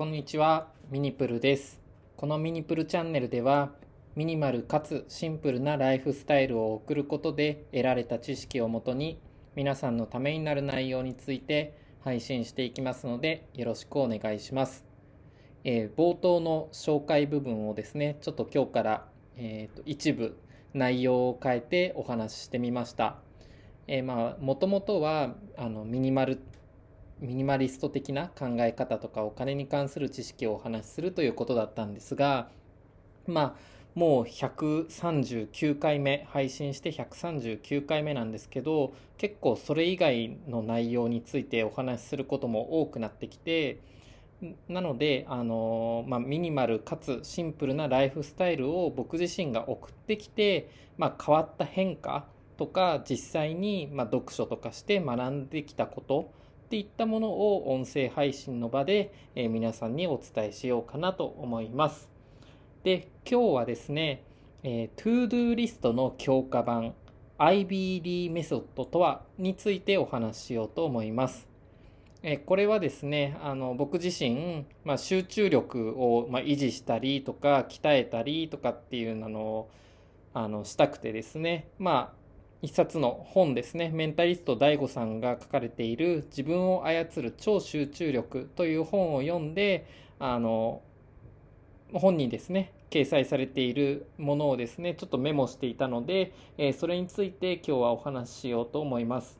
こんにちは、ミニプルです。このミニプルチャンネルでは、ミニマルかつシンプルなライフスタイルを送ることで得られた知識をもとに、皆さんのためになる内容について配信していきますので、よろしくお願いします。えー冒頭の紹介部分をですね、ちょっと今日から、えーと一部内容を変えてお話ししてみました。えーまあ、もともとはあのミニマルミニマリスト的な考え方とかお金に関する知識をお話しするということだったんですがまあもう139回目配信して139回目なんですけど結構それ以外の内容についてお話しすることも多くなってきてなのであの、まあ、ミニマルかつシンプルなライフスタイルを僕自身が送ってきて、まあ、変わった変化とか実際にまあ読書とかして学んできたことっていったものを音声配信の場で、え皆さんにお伝えしようかなと思います。で、今日はですね、えー、ToDo リストの強化版 IBD メソッドとはについてお話ししようと思います。えこれはですね、あの僕自身、まあ、集中力を、まあ、維持したりとか鍛えたりとかっていうのをあのしたくてですね、まあ一冊の本ですね、メンタリスト DAIGO さんが書かれている自分を操る超集中力という本を読んで、あの、本にですね、掲載されているものをですね、ちょっとメモしていたので、えそれについて今日はお話ししようと思います。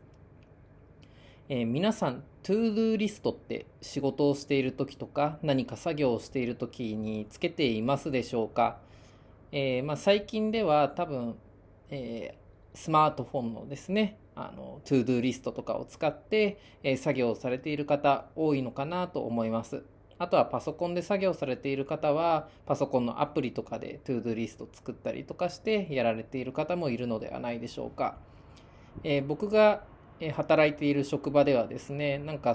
えー皆さん、ToDo リストって仕事をしている時とか何か作業をしている時につけていますでしょうか、えーまあ、最近では多分、えスマートフォンのですね、あの、 To Doリストとかを使って、え作業をされている方多いのかなと思います。あとはパソコンで作業されている方は、パソコンのアプリとかで To Doリスト作ったりとかしてやられている方もいるのではないでしょうか。えー僕が働いている職場ではですね、なんか、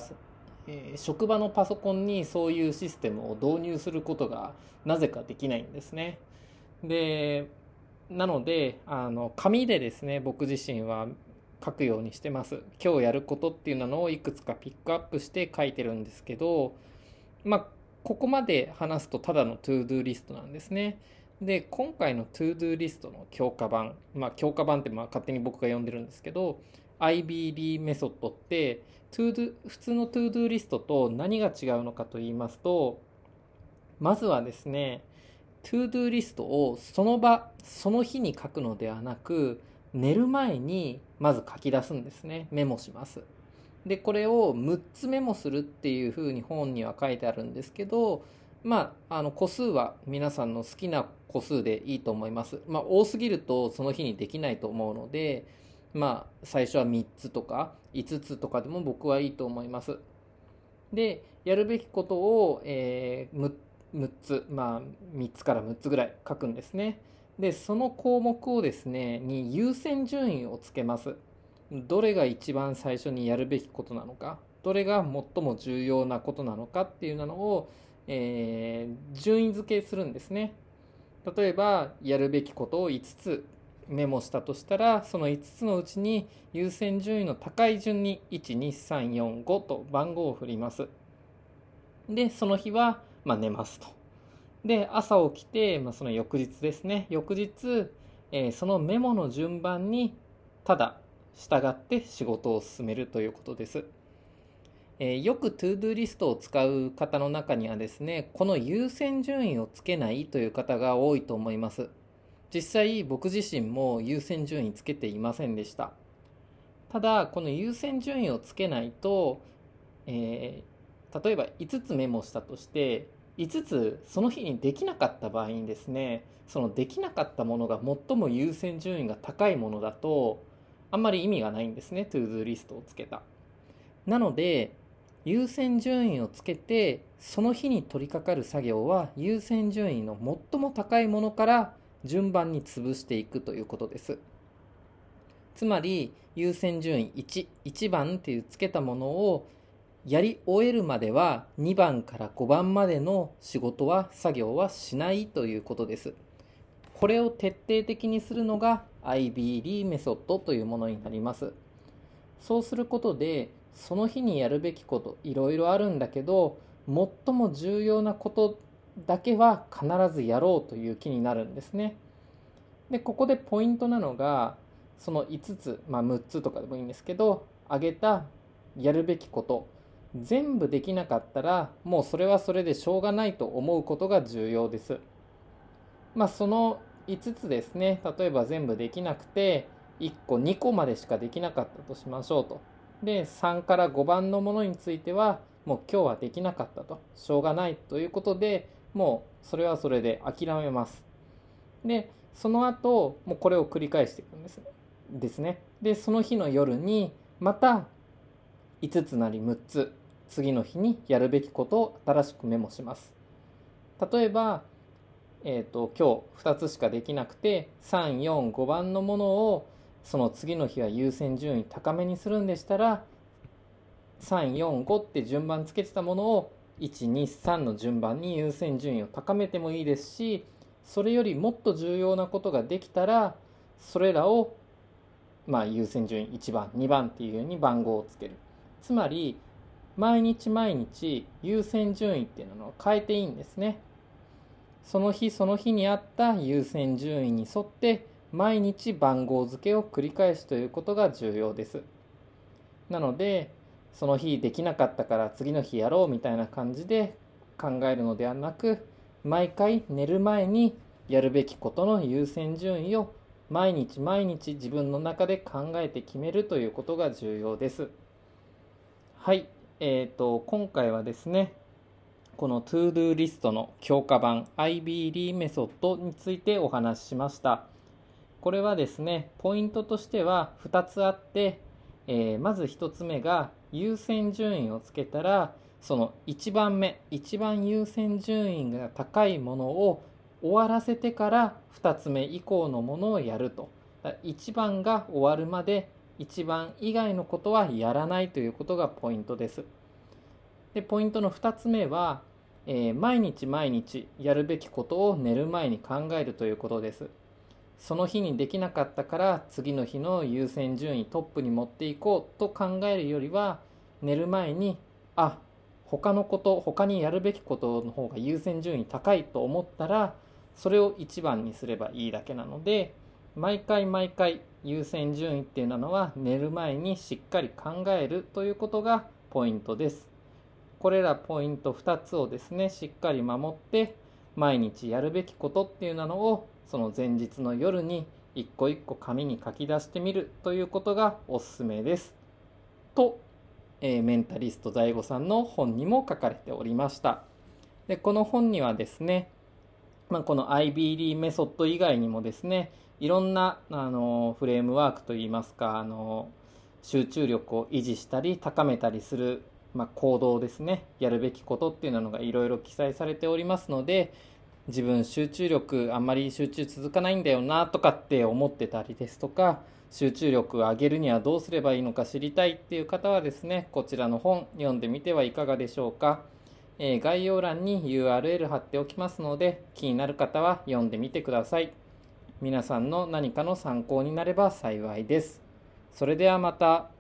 え職場のパソコンにそういうシステムを導入することがなぜかできないんですね。で、なのであの紙でですね僕自身は書くようにしてます。今日やることっていうのをいくつかピックアップして書いてるんですけどまあここまで話すとただの ToDo リストなんですね。で今回の ToDo リストの強化版まあ強化版ってまあ勝手に僕が呼んでるんですけど IBD メソッドって ToDo 普通の ToDo リストと何が違うのかと言いますとまずはですね ToDo リストをその場その日に書くのではなく寝る前にまず書き出すんですね。メモします。でこれを6つメモするっていうふうに本には書いてあるんですけどまああの個数は皆さんの好きな個数でいいと思います。まあ多すぎるとその日にできないと思うのでまあ最初は3つとか5つとかでも僕はいいと思います。でやるべきことを、えー、6 6つまあ3つから6つぐらい書くんですね。でその項目をですねに優先順位をつけます。どれが一番最初にやるべきことなのかどれが最も重要なことなのかっていうのを、えー順位付けするんですね。例えばやるべきことを5つメモしたとしたらその5つのうちに優先順位の高い順に12345と番号を振ります。でその日は、まあ、寝ますと。で朝起きて、まあ、その翌日ですね。翌日、えーそのメモの順番にただ従って仕事を進めるということです、えーよく ToDo リストを使う方の中にはですねこの優先順位をつけないという方が多いと思います。実際僕自身も優先順位つけていませんでした。ただこの優先順位をつけないと、えー例えば5つメモしたとして5つその日にできなかった場合にですねそのできなかったものが最も優先順位が高いものだとあんまり意味がないんですね ToDo リストをつけた。なので優先順位をつけてその日に取り掛かる作業は優先順位の最も高いものから順番に潰していくということです。つまり優先順位1、1番っていうつけたものをやり終えるまでは2番から5番までの仕事は作業はしないということです。これを徹底的にするのが IBD メソッドというものになります。そうすることでその日にやるべきこといろいろあるんだけど最も重要なことだけは必ずやろうという気になるんですね。でここでポイントなのがその5つ、まあ、6つとかでもいいんですけど挙げたやるべきこと全部できなかったらもうそれはそれでしょうがないと思うことが重要です。まあ、その5つですね例えば全部できなくて1個2個までしかできなかったとしましょうと。で3から5番のものについてはもう今日はできなかったとしょうがないということでもうそれはそれで諦めます。でその後もうこれを繰り返していくんですですね。でその日の夜にまた5つなり6つ次の日にやるべきことを新しくメモします。例えば、えーと、今日2つしかできなくて345番のものをその次の日は優先順位高めにするんでしたら345って順番つけてたものを123の順番に優先順位を高めてもいいですしそれよりもっと重要なことができたらそれらをまあ優先順位1番2番っていうように番号をつけるつまり毎日毎日優先順位っていうのを変えていいんですね。その日その日にあった優先順位に沿って毎日番号付けを繰り返すということが重要です。なのでその日できなかったから次の日やろうみたいな感じで考えるのではなく毎回寝る前にやるべきことの優先順位を毎日毎日自分の中で考えて決めるということが重要です。はい、えーと、今回はですねこの ToDo リストの強化版 IBD メソッドについてお話ししました。これはですねポイントとしては2つあって、えー、まず1つ目が優先順位をつけたらその1番目一番優先順位が高いものを終わらせてから2つ目以降のものをやると1番が終わるまで1番以外のことはやらないということがポイントです。でポイントの2つ目は、えー、毎日毎日やるべきことを寝る前に考えるということです。その日にできなかったから次の日の優先順位トップに持っていこうと考えるよりは寝る前にあ他のこと他にやるべきことの方が優先順位高いと思ったらそれを一番にすればいいだけなので毎回毎回優先順位っていうのは寝る前にしっかり考えるということがポイントです。これらポイント2つをですねしっかり守って毎日やるべきことっていうのをその前日の夜に一個一個紙に書き出してみるということがおすすめです。と、えー、メンタリスト DAIGO さんの本にも書かれておりました。でこの本にはですね、まあ、この IBD メソッド以外にもですねいろんなあのフレームワークといいますかあの集中力を維持したり高めたりする、まあ、行動ですね。やるべきことっていうのがいろいろ記載されておりますので自分集中力あんまり集中続かないんだよなとかって思ってたりですとか集中力を上げるにはどうすればいいのか知りたいっていう方はですねこちらの本読んでみてはいかがでしょうか、えー、概要欄に URL 貼っておきますので気になる方は読んでみてください。皆さんの何かの参考になれば幸いです。それではまた。